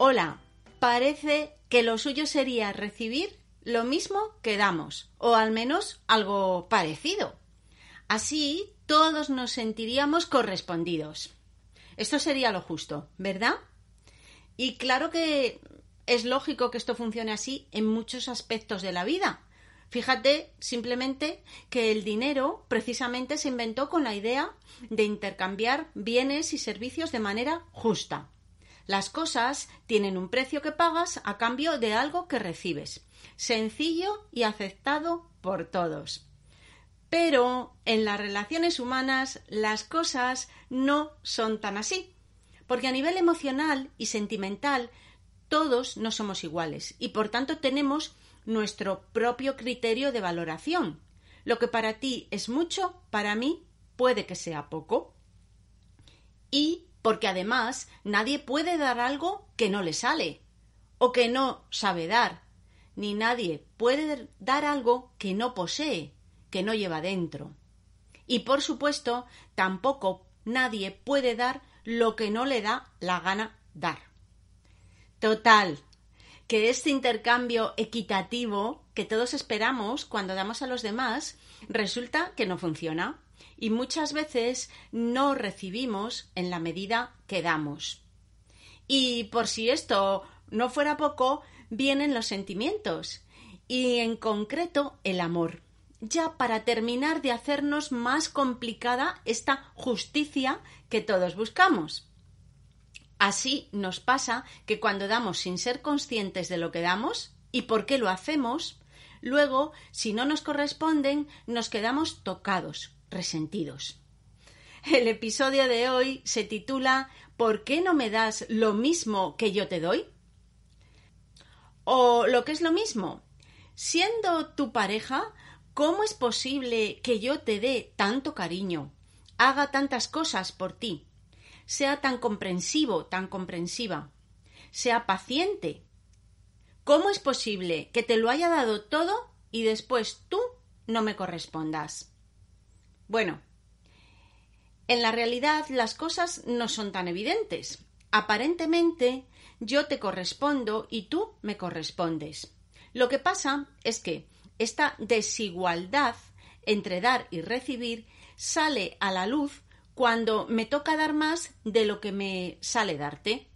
Hola, parece que lo suyo sería recibir lo mismo que damos, o al menos algo parecido. Así todos nos sentiríamos correspondidos. Esto sería lo justo, ¿verdad? Y claro que es lógico que esto funcione así en muchos aspectos de la vida. Fíjate simplemente que el dinero precisamente se inventó con la idea de intercambiar bienes y servicios de manera justa. Las cosas tienen un precio que pagas a cambio de algo que recibes. Sencillo y aceptado por todos. Pero en las relaciones humanas las cosas no son tan así. Porque a nivel emocional y sentimental todos no somos iguales y por tanto tenemos nuestro propio criterio de valoración. Lo que para ti es mucho, para mí puede que sea poco. Y porque además nadie puede dar algo que no le sale o que no sabe dar, ni nadie puede dar algo que no posee, que no lleva dentro. Y por supuesto, tampoco nadie puede dar lo que no le da la gana dar. Total, que este intercambio equitativo que todos esperamos cuando damos a los demás resulta que no funciona y muchas veces no recibimos en la medida que damos. Y por si esto no fuera poco, vienen los sentimientos y en concreto el amor. Ya para terminar de hacernos más complicada esta justicia que todos buscamos. Así nos pasa que cuando damos sin ser conscientes de lo que damos y por qué lo hacemos, luego, si no nos corresponden, nos quedamos tocados, resentidos. El episodio de hoy se titula ¿Por qué no me das lo mismo que yo te doy? O lo que es lo mismo, siendo tu pareja, ¿cómo es posible que yo te dé tanto cariño, haga tantas cosas por ti, sea tan comprensivo, tan comprensiva, sea paciente? ¿Cómo es posible que te lo haya dado todo y después tú no me correspondas? Bueno, en la realidad las cosas no son tan evidentes. Aparentemente yo te correspondo y tú me correspondes. Lo que pasa es que esta desigualdad entre dar y recibir sale a la luz cuando me toca dar más de lo que me sale darte.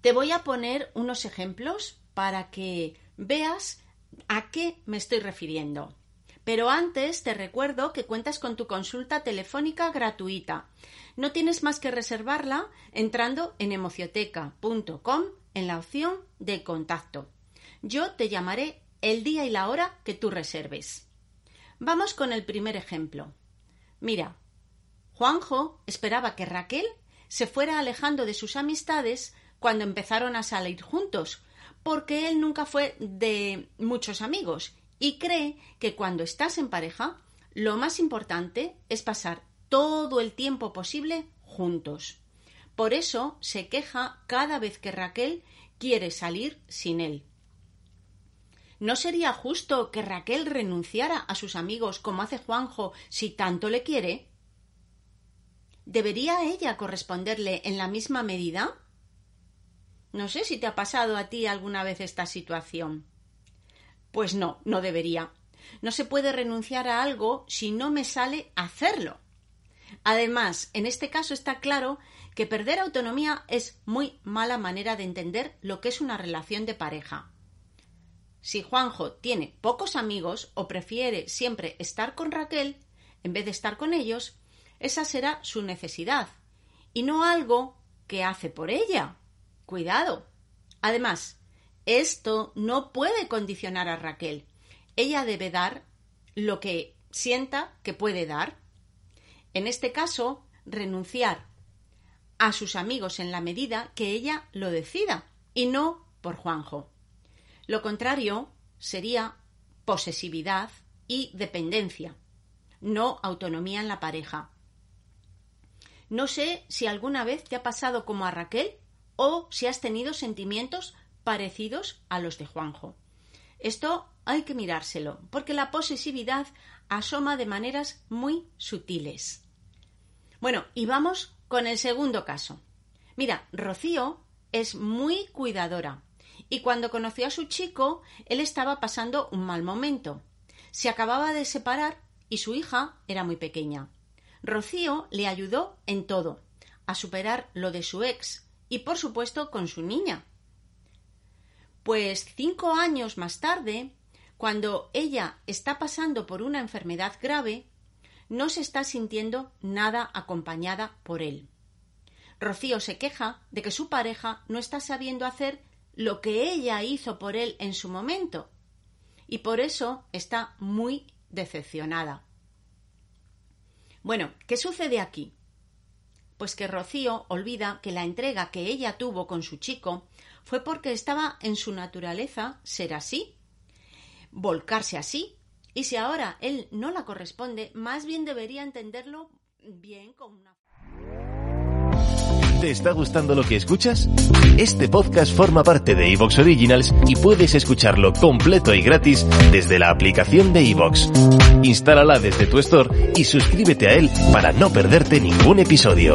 Te voy a poner unos ejemplos para que veas a qué me estoy refiriendo. Pero antes te recuerdo que cuentas con tu consulta telefónica gratuita. No tienes más que reservarla entrando en emocioteca.com en la opción de contacto. Yo te llamaré el día y la hora que tú reserves. Vamos con el primer ejemplo. Mira, Juanjo esperaba que Raquel se fuera alejando de sus amistades cuando empezaron a salir juntos, porque él nunca fue de muchos amigos y cree que cuando estás en pareja, lo más importante es pasar todo el tiempo posible juntos. Por eso se queja cada vez que Raquel quiere salir sin él. ¿No sería justo que Raquel renunciara a sus amigos como hace Juanjo si tanto le quiere? ¿Debería ella corresponderle en la misma medida? No sé si te ha pasado a ti alguna vez esta situación. Pues no, no debería. No se puede renunciar a algo si no me sale hacerlo. Además, en este caso está claro que perder autonomía es muy mala manera de entender lo que es una relación de pareja. Si Juanjo tiene pocos amigos o prefiere siempre estar con Raquel en vez de estar con ellos, esa será su necesidad y no algo que hace por ella. Cuidado. Además, esto no puede condicionar a Raquel. Ella debe dar lo que sienta que puede dar. En este caso, renunciar a sus amigos en la medida que ella lo decida y no por Juanjo. Lo contrario sería posesividad y dependencia, no autonomía en la pareja. No sé si alguna vez te ha pasado como a Raquel o si has tenido sentimientos parecidos a los de Juanjo. Esto hay que mirárselo, porque la posesividad asoma de maneras muy sutiles. Bueno, y vamos con el segundo caso. Mira, Rocío es muy cuidadora y cuando conoció a su chico, él estaba pasando un mal momento. Se acababa de separar y su hija era muy pequeña. Rocío le ayudó en todo, a superar lo de su ex y por supuesto con su niña. Pues cinco años más tarde, cuando ella está pasando por una enfermedad grave, no se está sintiendo nada acompañada por él. Rocío se queja de que su pareja no está sabiendo hacer lo que ella hizo por él en su momento y por eso está muy decepcionada. Bueno, ¿qué sucede aquí? Pues que Rocío olvida que la entrega que ella tuvo con su chico fue porque estaba en su naturaleza ser así, volcarse así, y si ahora él no la corresponde, más bien debería entenderlo bien con una ¿Te está gustando lo que escuchas? Este podcast forma parte de Evox Originals y puedes escucharlo completo y gratis desde la aplicación de Evox. Instálala desde tu store y suscríbete a él para no perderte ningún episodio.